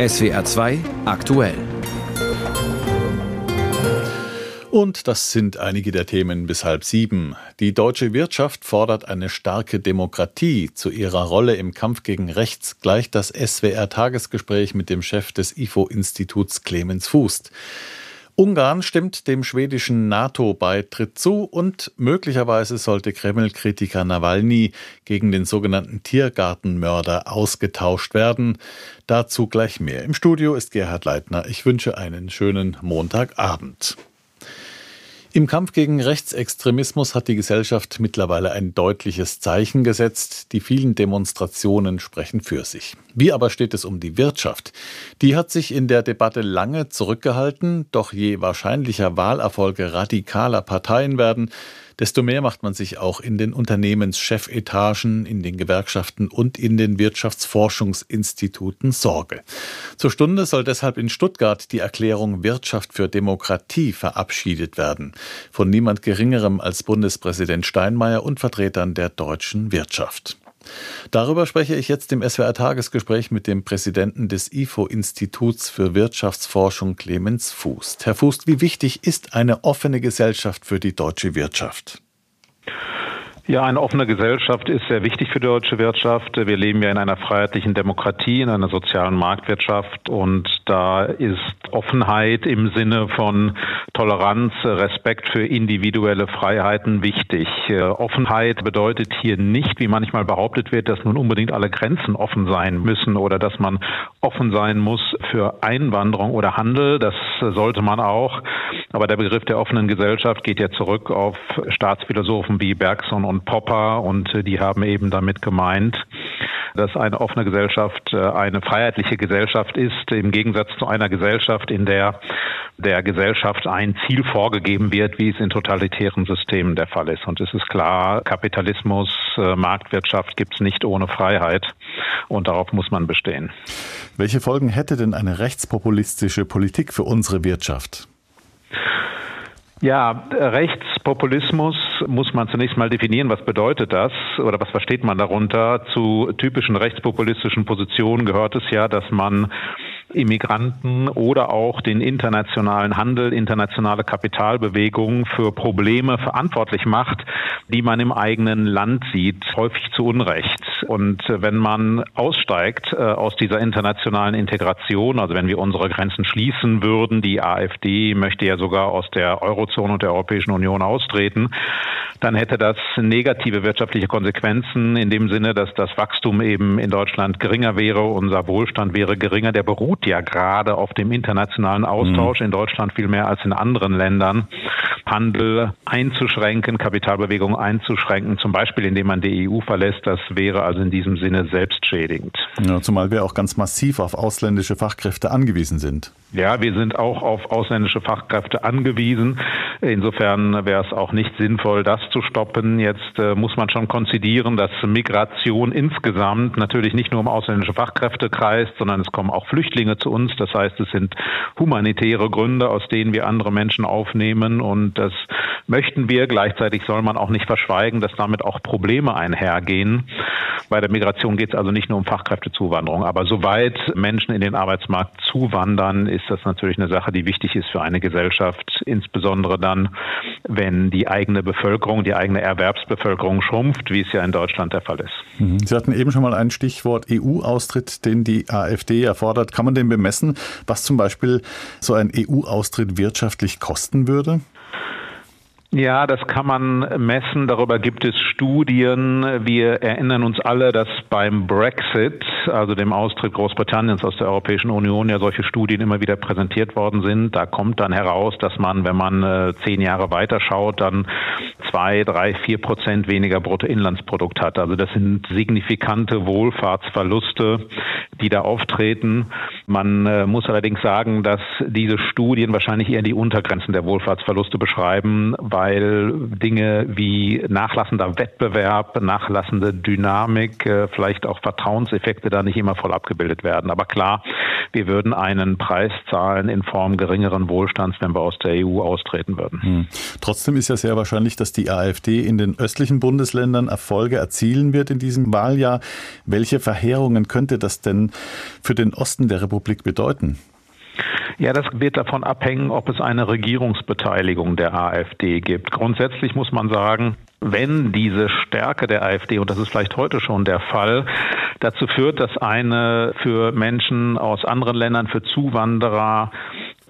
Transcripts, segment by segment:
SWR 2 aktuell. Und das sind einige der Themen bis halb sieben. Die deutsche Wirtschaft fordert eine starke Demokratie. Zu ihrer Rolle im Kampf gegen Rechts gleicht das SWR-Tagesgespräch mit dem Chef des IFO-Instituts Clemens Fußt. Ungarn stimmt dem schwedischen NATO-Beitritt zu und möglicherweise sollte Kreml-Kritiker Nawalny gegen den sogenannten Tiergartenmörder ausgetauscht werden. Dazu gleich mehr. Im Studio ist Gerhard Leitner. Ich wünsche einen schönen Montagabend. Im Kampf gegen Rechtsextremismus hat die Gesellschaft mittlerweile ein deutliches Zeichen gesetzt. Die vielen Demonstrationen sprechen für sich. Wie aber steht es um die Wirtschaft? Die hat sich in der Debatte lange zurückgehalten, doch je wahrscheinlicher Wahlerfolge radikaler Parteien werden, desto mehr macht man sich auch in den Unternehmenschefetagen, in den Gewerkschaften und in den Wirtschaftsforschungsinstituten Sorge. Zur Stunde soll deshalb in Stuttgart die Erklärung Wirtschaft für Demokratie verabschiedet werden. Von niemand Geringerem als Bundespräsident Steinmeier und Vertretern der deutschen Wirtschaft. Darüber spreche ich jetzt im SWR Tagesgespräch mit dem Präsidenten des IFO-Instituts für Wirtschaftsforschung Clemens Fußt. Herr Fußt, wie wichtig ist eine offene Gesellschaft für die deutsche Wirtschaft? Ja, eine offene Gesellschaft ist sehr wichtig für die deutsche Wirtschaft. Wir leben ja in einer freiheitlichen Demokratie, in einer sozialen Marktwirtschaft und da ist Offenheit im Sinne von Toleranz, Respekt für individuelle Freiheiten wichtig. Offenheit bedeutet hier nicht, wie manchmal behauptet wird, dass nun unbedingt alle Grenzen offen sein müssen oder dass man offen sein muss für Einwanderung oder Handel. Das sollte man auch. Aber der Begriff der offenen Gesellschaft geht ja zurück auf Staatsphilosophen wie Bergson und Popper und äh, die haben eben damit gemeint, dass eine offene Gesellschaft äh, eine freiheitliche Gesellschaft ist, im Gegensatz zu einer Gesellschaft, in der der Gesellschaft ein Ziel vorgegeben wird, wie es in totalitären Systemen der Fall ist. Und es ist klar, Kapitalismus, äh, Marktwirtschaft gibt es nicht ohne Freiheit und darauf muss man bestehen. Welche Folgen hätte denn eine rechtspopulistische Politik für unsere Wirtschaft? Ja, Rechtspopulismus muss man zunächst mal definieren. Was bedeutet das oder was versteht man darunter? Zu typischen rechtspopulistischen Positionen gehört es ja, dass man Immigranten oder auch den internationalen Handel, internationale Kapitalbewegungen für Probleme verantwortlich macht, die man im eigenen Land sieht, häufig zu Unrecht. Und wenn man aussteigt äh, aus dieser internationalen Integration, also wenn wir unsere Grenzen schließen würden, die AfD möchte ja sogar aus der Eurozone und der Europäischen Union austreten, dann hätte das negative wirtschaftliche Konsequenzen in dem Sinne, dass das Wachstum eben in Deutschland geringer wäre, unser Wohlstand wäre geringer, der beruht ja gerade auf dem internationalen Austausch, mhm. in Deutschland viel mehr als in anderen Ländern, Handel einzuschränken, Kapitalbewegungen einzuschränken, zum Beispiel indem man die EU verlässt, das wäre also in diesem Sinne selbstschädigend. Ja, zumal wir auch ganz massiv auf ausländische Fachkräfte angewiesen sind. Ja, wir sind auch auf ausländische Fachkräfte angewiesen. Insofern wäre es auch nicht sinnvoll, das zu stoppen. Jetzt äh, muss man schon konzidieren, dass Migration insgesamt natürlich nicht nur um ausländische Fachkräfte kreist, sondern es kommen auch Flüchtlinge zu uns. Das heißt, es sind humanitäre Gründe, aus denen wir andere Menschen aufnehmen. Und das möchten wir. Gleichzeitig soll man auch nicht verschweigen, dass damit auch Probleme einhergehen. Bei der Migration geht es also nicht nur um Fachkräftezuwanderung. Aber soweit Menschen in den Arbeitsmarkt zuwandern, ist das natürlich eine Sache, die wichtig ist für eine Gesellschaft, insbesondere dann, wenn die eigene Bevölkerung, die eigene Erwerbsbevölkerung schrumpft, wie es ja in Deutschland der Fall ist. Mhm. Sie hatten eben schon mal ein Stichwort EU-Austritt, den die AfD erfordert. Kann man den bemessen, was zum Beispiel so ein EU-Austritt wirtschaftlich kosten würde? Ja, das kann man messen. Darüber gibt es Studien. Wir erinnern uns alle, dass beim Brexit, also dem Austritt Großbritanniens aus der Europäischen Union, ja solche Studien immer wieder präsentiert worden sind. Da kommt dann heraus, dass man, wenn man äh, zehn Jahre weiterschaut, dann zwei, drei, vier Prozent weniger Bruttoinlandsprodukt hat. Also das sind signifikante Wohlfahrtsverluste, die da auftreten. Man äh, muss allerdings sagen, dass diese Studien wahrscheinlich eher die Untergrenzen der Wohlfahrtsverluste beschreiben, weil Dinge wie nachlassender Wettbewerb, nachlassende Dynamik, äh, vielleicht auch Vertrauenseffekte da nicht immer voll abgebildet werden. Aber klar, wir würden einen Preis zahlen in Form geringeren Wohlstands, wenn wir aus der EU austreten würden. Hm. Trotzdem ist ja sehr wahrscheinlich, dass die AfD in den östlichen Bundesländern Erfolge erzielen wird in diesem Wahljahr. Welche Verheerungen könnte das denn für den Osten der Republik bedeuten? Ja, das wird davon abhängen, ob es eine Regierungsbeteiligung der AfD gibt. Grundsätzlich muss man sagen, wenn diese Stärke der AfD, und das ist vielleicht heute schon der Fall, dazu führt, dass eine für Menschen aus anderen Ländern, für Zuwanderer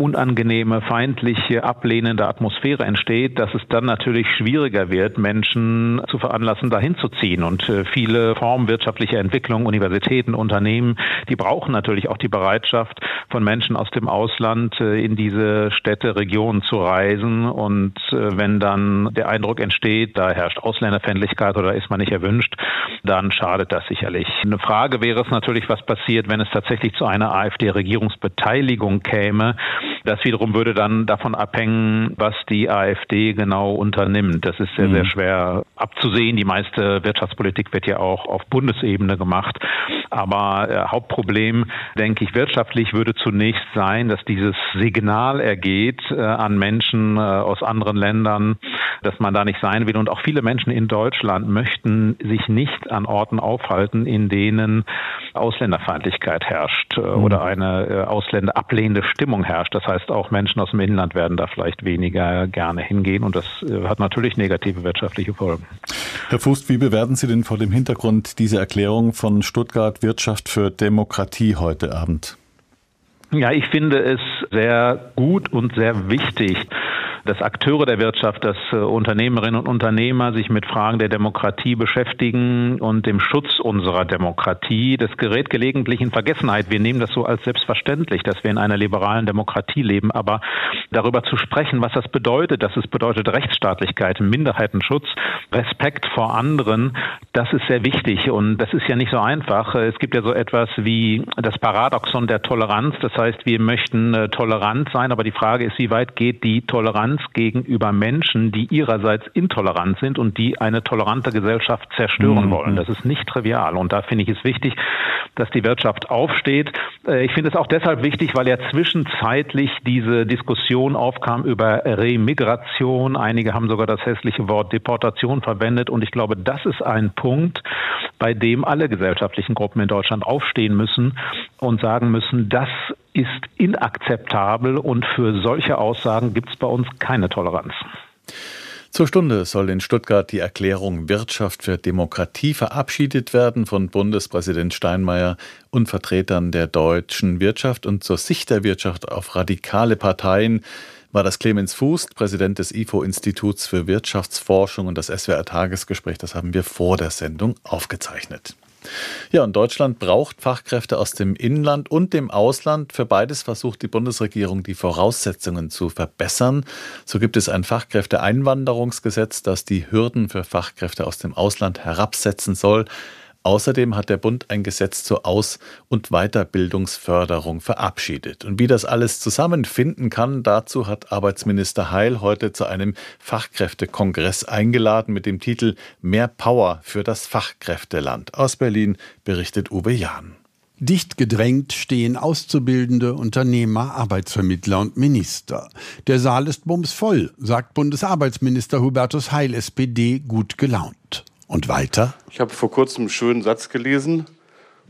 unangenehme, feindliche, ablehnende Atmosphäre entsteht, dass es dann natürlich schwieriger wird, Menschen zu veranlassen, dahin zu ziehen. Und äh, viele Formen wirtschaftlicher Entwicklung, Universitäten, Unternehmen, die brauchen natürlich auch die Bereitschaft von Menschen aus dem Ausland äh, in diese Städte, Regionen zu reisen. Und äh, wenn dann der Eindruck entsteht, da herrscht Ausländerfeindlichkeit oder ist man nicht erwünscht, dann schadet das sicherlich. Eine Frage wäre es natürlich, was passiert, wenn es tatsächlich zu einer AfD-Regierungsbeteiligung käme. Das wiederum würde dann davon abhängen, was die AfD genau unternimmt. Das ist sehr, mhm. sehr schwer abzusehen. Die meiste Wirtschaftspolitik wird ja auch auf Bundesebene gemacht. Aber äh, Hauptproblem, denke ich, wirtschaftlich würde zunächst sein, dass dieses Signal ergeht äh, an Menschen äh, aus anderen Ländern, dass man da nicht sein will. Und auch viele Menschen in Deutschland möchten sich nicht an Orten aufhalten, in denen Ausländerfeindlichkeit herrscht äh, mhm. oder eine äh, ausländerablehnende Stimmung herrscht. Das heißt, auch Menschen aus dem Inland werden da vielleicht weniger gerne hingehen und das äh, hat natürlich negative wirtschaftliche Folgen. Herr Fußt, wie bewerten Sie denn vor dem Hintergrund diese Erklärung von Stuttgart Wirtschaft für Demokratie heute Abend? Ja, ich finde es sehr gut und sehr wichtig, dass Akteure der Wirtschaft, dass äh, Unternehmerinnen und Unternehmer sich mit Fragen der Demokratie beschäftigen und dem Schutz unserer Demokratie. Das gerät gelegentlich in Vergessenheit. Wir nehmen das so als selbstverständlich, dass wir in einer liberalen Demokratie leben. Aber darüber zu sprechen, was das bedeutet, dass es bedeutet Rechtsstaatlichkeit, Minderheitenschutz, Respekt vor anderen, das ist sehr wichtig. Und das ist ja nicht so einfach. Es gibt ja so etwas wie das Paradoxon der Toleranz. Das heißt, wir möchten äh, tolerant sein, aber die Frage ist, wie weit geht die Toleranz Toleranz gegenüber Menschen, die ihrerseits intolerant sind und die eine tolerante Gesellschaft zerstören mhm. wollen. Das ist nicht trivial. Und da finde ich es wichtig, dass die Wirtschaft aufsteht. Äh, ich finde es auch deshalb wichtig, weil ja zwischenzeitlich diese Diskussion aufkam über Remigration. Einige haben sogar das hässliche Wort Deportation verwendet. Und ich glaube, das ist ein Punkt, bei dem alle gesellschaftlichen Gruppen in Deutschland aufstehen müssen und sagen müssen, das ist inakzeptabel und für solche Aussagen gibt es bei uns keine Toleranz. Zur Stunde soll in Stuttgart die Erklärung Wirtschaft für Demokratie verabschiedet werden von Bundespräsident Steinmeier und Vertretern der deutschen Wirtschaft und zur Sicht der Wirtschaft auf radikale Parteien war das Clemens Fuß, Präsident des IFO-Instituts für Wirtschaftsforschung und das SWR-Tagesgespräch, das haben wir vor der Sendung aufgezeichnet. Ja, und Deutschland braucht Fachkräfte aus dem Inland und dem Ausland. Für beides versucht die Bundesregierung, die Voraussetzungen zu verbessern. So gibt es ein Fachkräfteeinwanderungsgesetz, das die Hürden für Fachkräfte aus dem Ausland herabsetzen soll. Außerdem hat der Bund ein Gesetz zur Aus- und Weiterbildungsförderung verabschiedet. Und wie das alles zusammenfinden kann, dazu hat Arbeitsminister Heil heute zu einem Fachkräftekongress eingeladen mit dem Titel Mehr Power für das Fachkräfteland. Aus Berlin berichtet Uwe Jahn. Dicht gedrängt stehen Auszubildende, Unternehmer, Arbeitsvermittler und Minister. Der Saal ist bumsvoll, sagt Bundesarbeitsminister Hubertus Heil, SPD, gut gelaunt. Und weiter? Ich habe vor kurzem einen schönen Satz gelesen.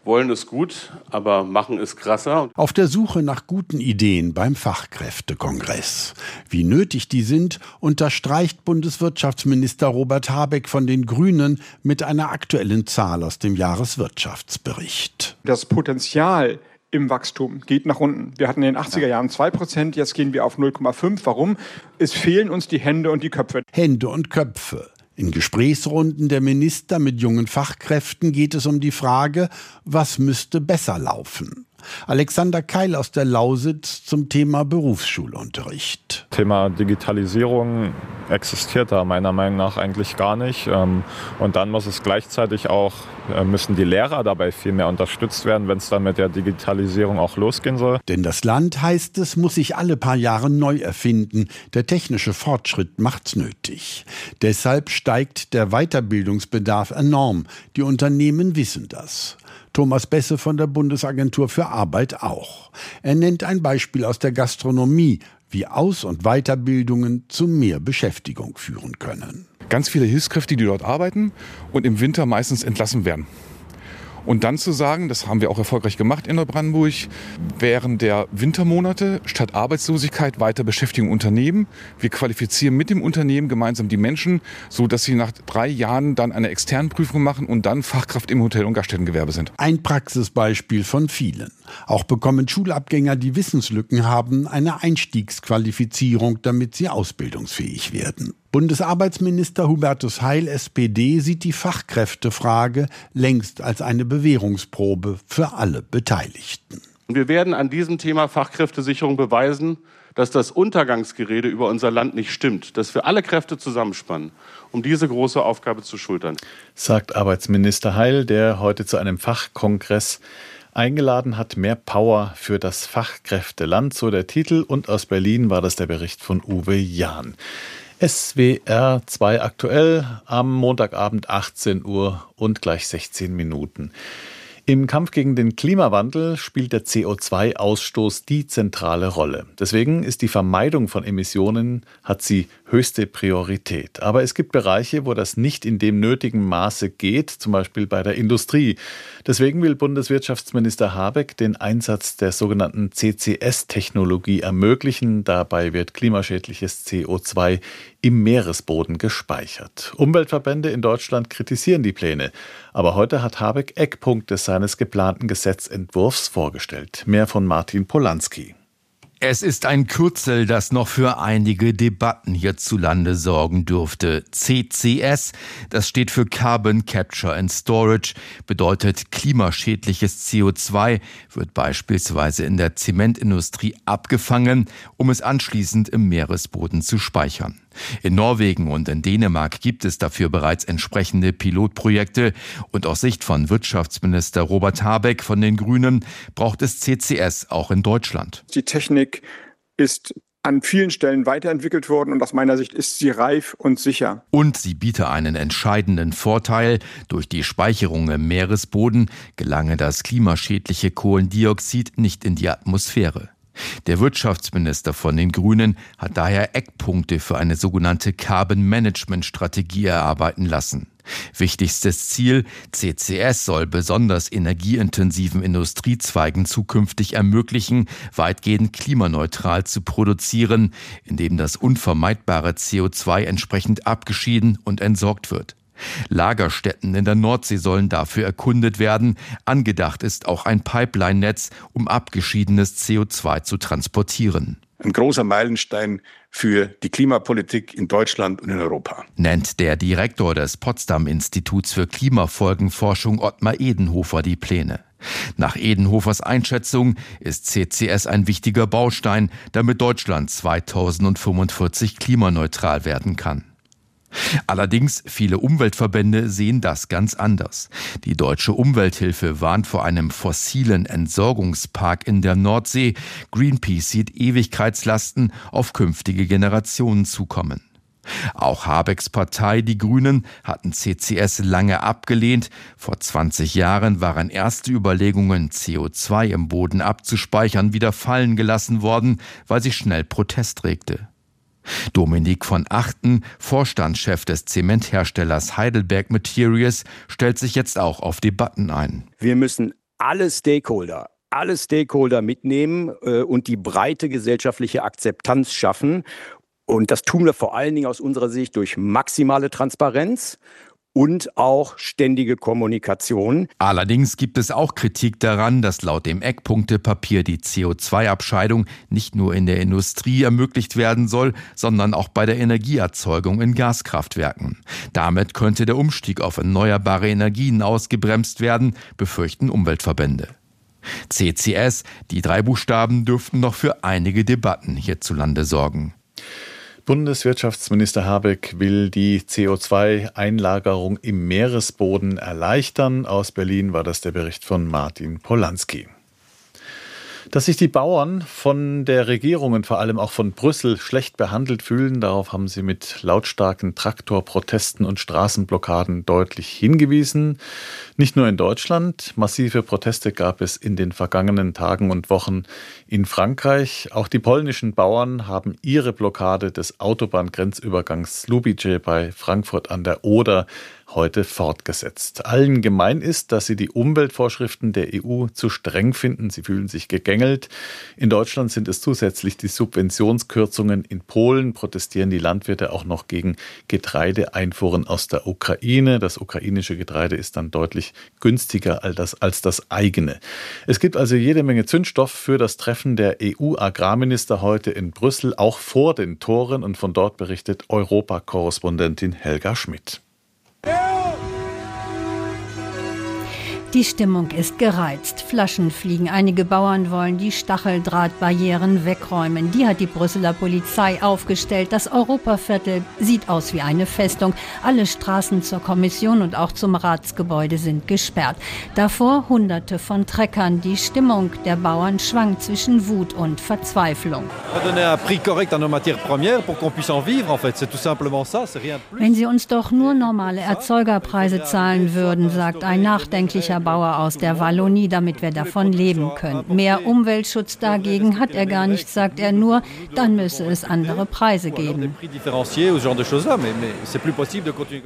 Wollen ist gut, aber machen ist krasser. Auf der Suche nach guten Ideen beim Fachkräftekongress. Wie nötig die sind, unterstreicht Bundeswirtschaftsminister Robert Habeck von den Grünen mit einer aktuellen Zahl aus dem Jahreswirtschaftsbericht. Das Potenzial im Wachstum geht nach unten. Wir hatten in den 80er Jahren 2%, jetzt gehen wir auf 0,5. Warum? Es fehlen uns die Hände und die Köpfe. Hände und Köpfe. In Gesprächsrunden der Minister mit jungen Fachkräften geht es um die Frage, was müsste besser laufen. Alexander Keil aus der Lausitz zum Thema Berufsschulunterricht. Thema Digitalisierung existiert da meiner Meinung nach eigentlich gar nicht. Ähm, und dann muss es gleichzeitig auch, äh, müssen die Lehrer dabei viel mehr unterstützt werden, wenn es dann mit der Digitalisierung auch losgehen soll. Denn das Land, heißt es, muss sich alle paar Jahre neu erfinden. Der technische Fortschritt macht's nötig. Deshalb steigt der Weiterbildungsbedarf enorm. Die Unternehmen wissen das. Thomas Besse von der Bundesagentur für Arbeit auch. Er nennt ein Beispiel aus der Gastronomie, wie Aus- und Weiterbildungen zu mehr Beschäftigung führen können. Ganz viele Hilfskräfte, die dort arbeiten und im Winter meistens entlassen werden. Und dann zu sagen, das haben wir auch erfolgreich gemacht in Neubrandenburg, während der Wintermonate statt Arbeitslosigkeit weiter Beschäftigung Unternehmen. Wir qualifizieren mit dem Unternehmen gemeinsam die Menschen, so dass sie nach drei Jahren dann eine externe Prüfung machen und dann Fachkraft im Hotel- und Gaststättengewerbe sind. Ein Praxisbeispiel von vielen. Auch bekommen Schulabgänger, die Wissenslücken haben, eine Einstiegsqualifizierung, damit sie ausbildungsfähig werden. Bundesarbeitsminister Hubertus Heil, SPD, sieht die Fachkräftefrage längst als eine Bewährungsprobe für alle Beteiligten. Wir werden an diesem Thema Fachkräftesicherung beweisen, dass das Untergangsgerede über unser Land nicht stimmt, dass wir alle Kräfte zusammenspannen, um diese große Aufgabe zu schultern. Sagt Arbeitsminister Heil, der heute zu einem Fachkongress eingeladen hat. Mehr Power für das Fachkräfteland, so der Titel. Und aus Berlin war das der Bericht von Uwe Jahn. SWR 2 aktuell am Montagabend 18 Uhr und gleich 16 Minuten. Im Kampf gegen den Klimawandel spielt der CO2-Ausstoß die zentrale Rolle. Deswegen ist die Vermeidung von Emissionen, hat sie höchste Priorität. Aber es gibt Bereiche, wo das nicht in dem nötigen Maße geht, zum Beispiel bei der Industrie. Deswegen will Bundeswirtschaftsminister Habeck den Einsatz der sogenannten CCS-Technologie ermöglichen. Dabei wird klimaschädliches CO2 im Meeresboden gespeichert. Umweltverbände in Deutschland kritisieren die Pläne. Aber heute hat Habeck Eckpunkte seines geplanten Gesetzentwurfs vorgestellt. Mehr von Martin Polanski. Es ist ein Kürzel, das noch für einige Debatten hierzulande sorgen dürfte. CCS, das steht für Carbon Capture and Storage, bedeutet klimaschädliches CO2, wird beispielsweise in der Zementindustrie abgefangen, um es anschließend im Meeresboden zu speichern. In Norwegen und in Dänemark gibt es dafür bereits entsprechende Pilotprojekte und aus Sicht von Wirtschaftsminister Robert Habeck von den Grünen braucht es CCS auch in Deutschland. Die Technik ist an vielen Stellen weiterentwickelt worden und aus meiner Sicht ist sie reif und sicher. Und sie biete einen entscheidenden Vorteil. Durch die Speicherung im Meeresboden gelange das klimaschädliche Kohlendioxid nicht in die Atmosphäre. Der Wirtschaftsminister von den Grünen hat daher Eckpunkte für eine sogenannte Carbon Management Strategie erarbeiten lassen. Wichtigstes Ziel, CCS soll besonders energieintensiven Industriezweigen zukünftig ermöglichen, weitgehend klimaneutral zu produzieren, indem das unvermeidbare CO2 entsprechend abgeschieden und entsorgt wird. Lagerstätten in der Nordsee sollen dafür erkundet werden. Angedacht ist auch ein Pipeline-Netz, um abgeschiedenes CO2 zu transportieren. Ein großer Meilenstein für die Klimapolitik in Deutschland und in Europa. Nennt der Direktor des Potsdam Instituts für Klimafolgenforschung Ottmar Edenhofer die Pläne. Nach Edenhofers Einschätzung ist CCS ein wichtiger Baustein, damit Deutschland 2045 klimaneutral werden kann. Allerdings viele Umweltverbände sehen das ganz anders. Die deutsche Umwelthilfe warnt vor einem fossilen Entsorgungspark in der Nordsee. Greenpeace sieht Ewigkeitslasten auf künftige Generationen zukommen. Auch Habecks Partei, die Grünen, hatten CCS lange abgelehnt. Vor 20 Jahren waren erste Überlegungen, CO2 im Boden abzuspeichern, wieder fallen gelassen worden, weil sich schnell Protest regte. Dominik von Achten, Vorstandschef des Zementherstellers Heidelberg Materials, stellt sich jetzt auch auf Debatten ein. Wir müssen alle Stakeholder, alle Stakeholder mitnehmen äh, und die breite gesellschaftliche Akzeptanz schaffen. Und das tun wir vor allen Dingen aus unserer Sicht durch maximale Transparenz und auch ständige Kommunikation. Allerdings gibt es auch Kritik daran, dass laut dem Eckpunktepapier die CO2-Abscheidung nicht nur in der Industrie ermöglicht werden soll, sondern auch bei der Energieerzeugung in Gaskraftwerken. Damit könnte der Umstieg auf erneuerbare Energien ausgebremst werden, befürchten Umweltverbände. CCS, die drei Buchstaben dürften noch für einige Debatten hierzulande sorgen. Bundeswirtschaftsminister Habeck will die CO2-Einlagerung im Meeresboden erleichtern. Aus Berlin war das der Bericht von Martin Polanski. Dass sich die Bauern von der Regierung und vor allem auch von Brüssel schlecht behandelt fühlen, darauf haben sie mit lautstarken Traktorprotesten und Straßenblockaden deutlich hingewiesen. Nicht nur in Deutschland, massive Proteste gab es in den vergangenen Tagen und Wochen in Frankreich. Auch die polnischen Bauern haben ihre Blockade des Autobahngrenzübergangs Lubice bei Frankfurt an der Oder heute fortgesetzt. Allen gemein ist, dass sie die Umweltvorschriften der EU zu streng finden. Sie fühlen sich gegängelt. In Deutschland sind es zusätzlich die Subventionskürzungen. In Polen protestieren die Landwirte auch noch gegen Getreideeinfuhren aus der Ukraine. Das ukrainische Getreide ist dann deutlich günstiger als das, als das eigene. Es gibt also jede Menge Zündstoff für das Treffen der EU-Agrarminister heute in Brüssel, auch vor den Toren. Und von dort berichtet Europakorrespondentin Helga Schmidt. Die Stimmung ist gereizt. Flaschen fliegen. Einige Bauern wollen die Stacheldrahtbarrieren wegräumen. Die hat die Brüsseler Polizei aufgestellt. Das Europaviertel sieht aus wie eine Festung. Alle Straßen zur Kommission und auch zum Ratsgebäude sind gesperrt. Davor Hunderte von Treckern. Die Stimmung der Bauern schwankt zwischen Wut und Verzweiflung. Wenn sie uns doch nur normale Erzeugerpreise zahlen würden, sagt ein nachdenklicher Bauer aus der Wallonie, damit wir davon leben können. Mehr Umweltschutz dagegen hat er gar nicht, sagt er nur, dann müsse es andere Preise geben.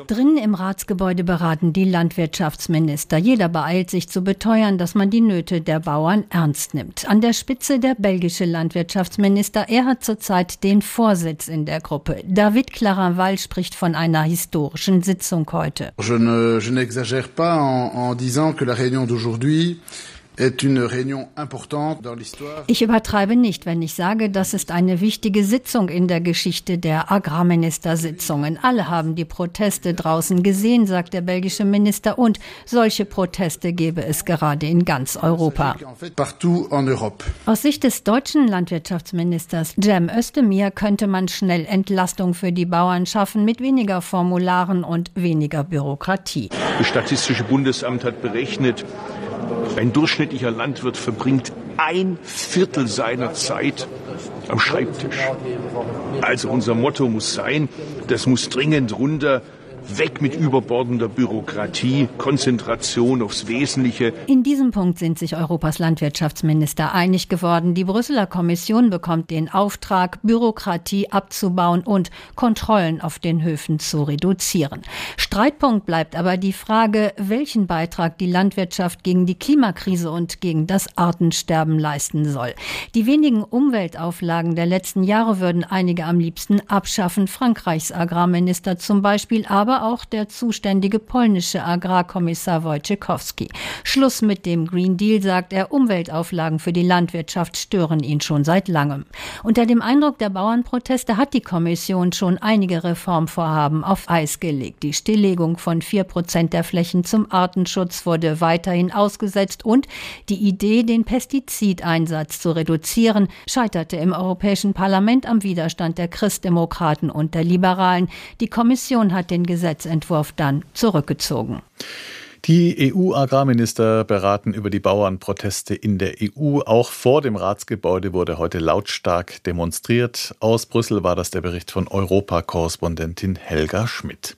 Drinnen im Ratsgebäude beraten die Landwirtschaftsminister. Jeder beeilt sich zu beteuern, dass man die Nöte der Bauern ernst nimmt. An der Spitze der belgische Landwirtschaftsminister. Er hat zurzeit den Vorsitz in der Gruppe. David Claraval spricht von einer historischen Sitzung heute. Je ne, je que la réunion d'aujourd'hui Ich übertreibe nicht, wenn ich sage, das ist eine wichtige Sitzung in der Geschichte der Agrarministersitzungen. Alle haben die Proteste draußen gesehen, sagt der belgische Minister, und solche Proteste gäbe es gerade in ganz Europa. Aus Sicht des deutschen Landwirtschaftsministers Cem Özdemir könnte man schnell Entlastung für die Bauern schaffen mit weniger Formularen und weniger Bürokratie. Das Statistische Bundesamt hat berechnet, ein durchschnittlicher Landwirt verbringt ein Viertel seiner Zeit am Schreibtisch. Also unser Motto muss sein, das muss dringend runter Weg mit überbordender Bürokratie, Konzentration aufs Wesentliche. In diesem Punkt sind sich Europas Landwirtschaftsminister einig geworden. Die Brüsseler Kommission bekommt den Auftrag, Bürokratie abzubauen und Kontrollen auf den Höfen zu reduzieren. Streitpunkt bleibt aber die Frage, welchen Beitrag die Landwirtschaft gegen die Klimakrise und gegen das Artensterben leisten soll. Die wenigen Umweltauflagen der letzten Jahre würden einige am liebsten abschaffen, Frankreichs Agrarminister zum Beispiel, aber aber auch der zuständige polnische Agrarkommissar Wojciechowski. Schluss mit dem Green Deal, sagt er, Umweltauflagen für die Landwirtschaft stören ihn schon seit langem. Unter dem Eindruck der Bauernproteste hat die Kommission schon einige Reformvorhaben auf Eis gelegt. Die Stilllegung von vier Prozent der Flächen zum Artenschutz wurde weiterhin ausgesetzt und die Idee, den Pestizideinsatz zu reduzieren, scheiterte im Europäischen Parlament am Widerstand der Christdemokraten und der Liberalen. Die Kommission hat den Gesetz Gesetzentwurf dann zurückgezogen. Die EU-Agrarminister beraten über die Bauernproteste in der EU. Auch vor dem Ratsgebäude wurde heute lautstark demonstriert. Aus Brüssel war das der Bericht von Europakorrespondentin Helga Schmidt.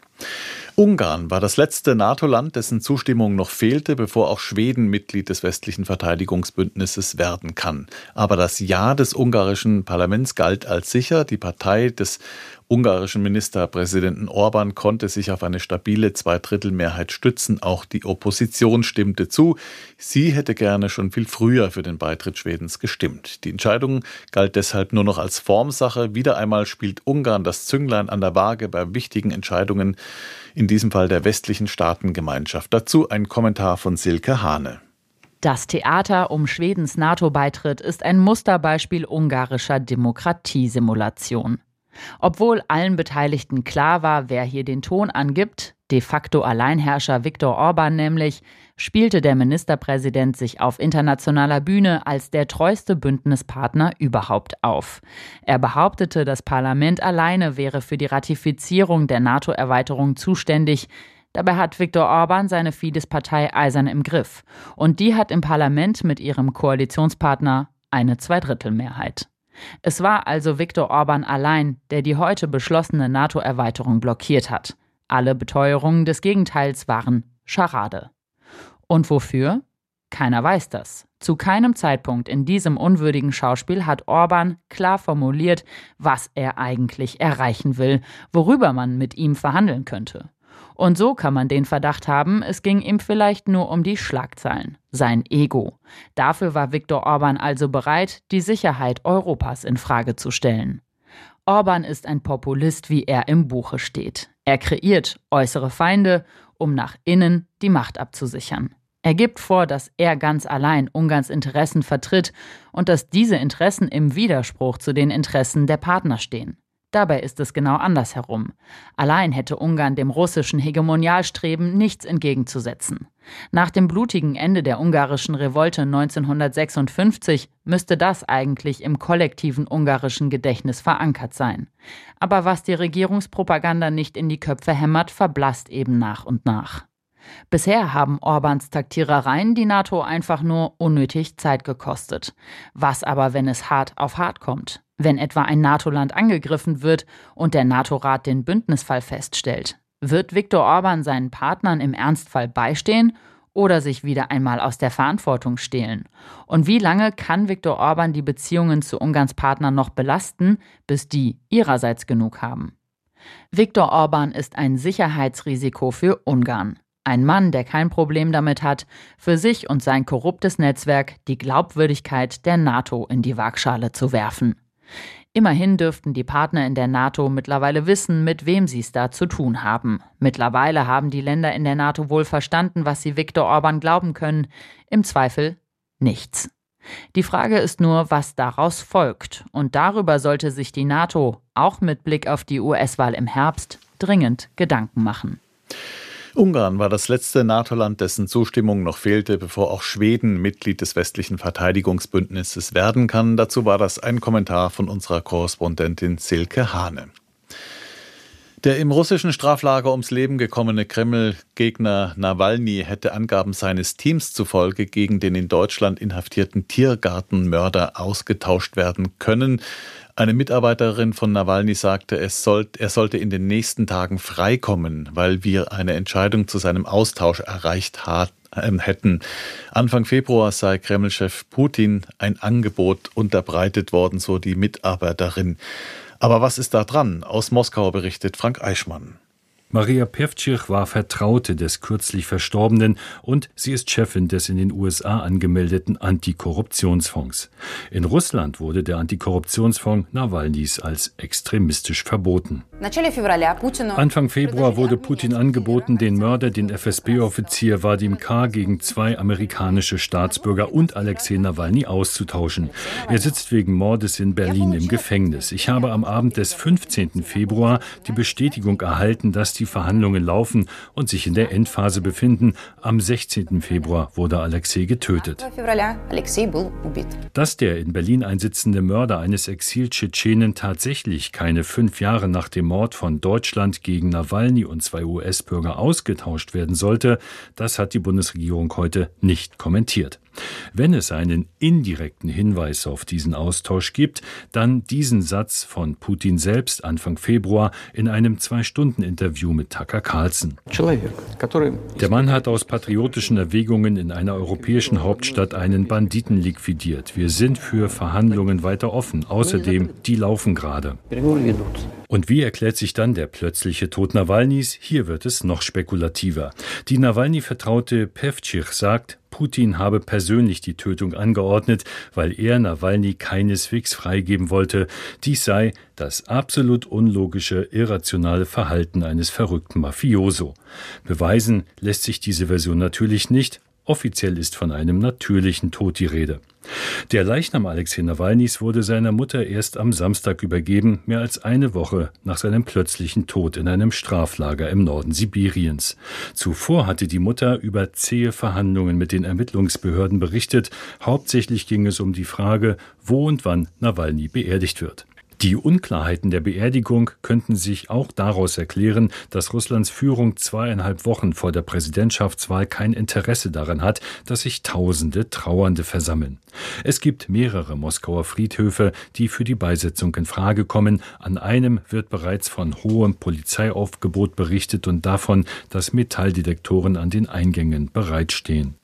Ungarn war das letzte NATO-Land, dessen Zustimmung noch fehlte, bevor auch Schweden Mitglied des westlichen Verteidigungsbündnisses werden kann. Aber das Ja des ungarischen Parlaments galt als sicher. Die Partei des ungarischen Ministerpräsidenten Orban konnte sich auf eine stabile Zweidrittelmehrheit stützen. Auch die Opposition stimmte zu. Sie hätte gerne schon viel früher für den Beitritt Schwedens gestimmt. Die Entscheidung galt deshalb nur noch als Formsache. Wieder einmal spielt Ungarn das Zünglein an der Waage bei wichtigen Entscheidungen, in diesem Fall der westlichen Staatengemeinschaft. Dazu ein Kommentar von Silke Hane. Das Theater um Schwedens NATO-Beitritt ist ein Musterbeispiel ungarischer Demokratiesimulation. Obwohl allen Beteiligten klar war, wer hier den Ton angibt, de facto Alleinherrscher Viktor Orban nämlich, spielte der Ministerpräsident sich auf internationaler Bühne als der treueste Bündnispartner überhaupt auf. Er behauptete, das Parlament alleine wäre für die Ratifizierung der NATO-Erweiterung zuständig, Dabei hat Viktor Orban seine Fidesz-Partei eisern im Griff. Und die hat im Parlament mit ihrem Koalitionspartner eine Zweidrittelmehrheit. Es war also Viktor Orban allein, der die heute beschlossene NATO-Erweiterung blockiert hat. Alle Beteuerungen des Gegenteils waren Scharade. Und wofür? Keiner weiß das. Zu keinem Zeitpunkt in diesem unwürdigen Schauspiel hat Orban klar formuliert, was er eigentlich erreichen will, worüber man mit ihm verhandeln könnte. Und so kann man den Verdacht haben, es ging ihm vielleicht nur um die Schlagzeilen, sein Ego. Dafür war Viktor Orban also bereit, die Sicherheit Europas in Frage zu stellen. Orban ist ein Populist, wie er im Buche steht. Er kreiert äußere Feinde, um nach innen die Macht abzusichern. Er gibt vor, dass er ganz allein Ungarns Interessen vertritt und dass diese Interessen im Widerspruch zu den Interessen der Partner stehen. Dabei ist es genau andersherum. Allein hätte Ungarn dem russischen Hegemonialstreben nichts entgegenzusetzen. Nach dem blutigen Ende der ungarischen Revolte 1956 müsste das eigentlich im kollektiven ungarischen Gedächtnis verankert sein. Aber was die Regierungspropaganda nicht in die Köpfe hämmert, verblasst eben nach und nach. Bisher haben Orbans Taktierereien die NATO einfach nur unnötig Zeit gekostet. Was aber, wenn es hart auf hart kommt? Wenn etwa ein NATO-Land angegriffen wird und der NATO-Rat den Bündnisfall feststellt? Wird Viktor Orban seinen Partnern im Ernstfall beistehen oder sich wieder einmal aus der Verantwortung stehlen? Und wie lange kann Viktor Orban die Beziehungen zu Ungarns Partnern noch belasten, bis die ihrerseits genug haben? Viktor Orban ist ein Sicherheitsrisiko für Ungarn. Ein Mann, der kein Problem damit hat, für sich und sein korruptes Netzwerk die Glaubwürdigkeit der NATO in die Waagschale zu werfen. Immerhin dürften die Partner in der NATO mittlerweile wissen, mit wem sie es da zu tun haben. Mittlerweile haben die Länder in der NATO wohl verstanden, was sie Viktor Orban glauben können. Im Zweifel nichts. Die Frage ist nur, was daraus folgt. Und darüber sollte sich die NATO, auch mit Blick auf die US-Wahl im Herbst, dringend Gedanken machen. Ungarn war das letzte NATO-Land, dessen Zustimmung noch fehlte, bevor auch Schweden Mitglied des westlichen Verteidigungsbündnisses werden kann. Dazu war das ein Kommentar von unserer Korrespondentin Silke Hane. Der im russischen Straflager ums Leben gekommene Kreml-Gegner Nawalny hätte Angaben seines Teams zufolge gegen den in Deutschland inhaftierten Tiergartenmörder ausgetauscht werden können. Eine Mitarbeiterin von Nawalny sagte, es sollt, er sollte in den nächsten Tagen freikommen, weil wir eine Entscheidung zu seinem Austausch erreicht hat, äh, hätten. Anfang Februar sei Kreml-Chef Putin ein Angebot unterbreitet worden, so die Mitarbeiterin. Aber was ist da dran? Aus Moskau berichtet Frank Eichmann. Maria Pevtschich war Vertraute des kürzlich Verstorbenen und sie ist Chefin des in den USA angemeldeten Antikorruptionsfonds. In Russland wurde der Antikorruptionsfonds Nawalnys als extremistisch verboten. Anfang Februar wurde Putin angeboten, den Mörder, den FSB-Offizier Vadim K. gegen zwei amerikanische Staatsbürger und Alexei Nawalny auszutauschen. Er sitzt wegen Mordes in Berlin im Gefängnis. Ich habe am Abend des 15. Februar die Bestätigung erhalten, dass die Verhandlungen laufen und sich in der Endphase befinden. Am 16. Februar wurde Alexei getötet. Dass der in Berlin einsitzende Mörder eines Exil-Tschetschenen tatsächlich keine fünf Jahre nach dem Mord von Deutschland gegen Nawalny und zwei US-Bürger ausgetauscht werden sollte, das hat die Bundesregierung heute nicht kommentiert. Wenn es einen indirekten Hinweis auf diesen Austausch gibt, dann diesen Satz von Putin selbst Anfang Februar in einem Zwei-Stunden-Interview mit Tucker Carlson. Der Mann hat aus patriotischen Erwägungen in einer europäischen Hauptstadt einen Banditen liquidiert. Wir sind für Verhandlungen weiter offen. Außerdem, die laufen gerade. Und wie erklärt sich dann der plötzliche Tod Nawalnys? Hier wird es noch spekulativer. Die Nawalny-Vertraute Pevtschich sagt, Putin habe persönlich die Tötung angeordnet, weil er Nawalny keineswegs freigeben wollte. Dies sei das absolut unlogische, irrationale Verhalten eines verrückten Mafioso. Beweisen lässt sich diese Version natürlich nicht, Offiziell ist von einem natürlichen Tod die Rede. Der Leichnam Alexei Nawalnys wurde seiner Mutter erst am Samstag übergeben, mehr als eine Woche nach seinem plötzlichen Tod in einem Straflager im Norden Sibiriens. Zuvor hatte die Mutter über zähe Verhandlungen mit den Ermittlungsbehörden berichtet. Hauptsächlich ging es um die Frage, wo und wann Nawalny beerdigt wird. Die Unklarheiten der Beerdigung könnten sich auch daraus erklären, dass Russlands Führung zweieinhalb Wochen vor der Präsidentschaftswahl kein Interesse daran hat, dass sich Tausende Trauernde versammeln. Es gibt mehrere Moskauer Friedhöfe, die für die Beisetzung in Frage kommen. An einem wird bereits von hohem Polizeiaufgebot berichtet und davon, dass Metalldetektoren an den Eingängen bereitstehen.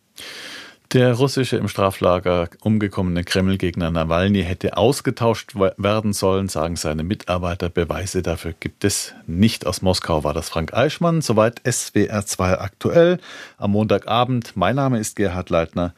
Der russische im Straflager umgekommene Kreml-Gegner Nawalny hätte ausgetauscht werden sollen, sagen seine Mitarbeiter. Beweise dafür gibt es nicht. Aus Moskau war das Frank Eichmann. Soweit SWR 2 aktuell am Montagabend. Mein Name ist Gerhard Leitner.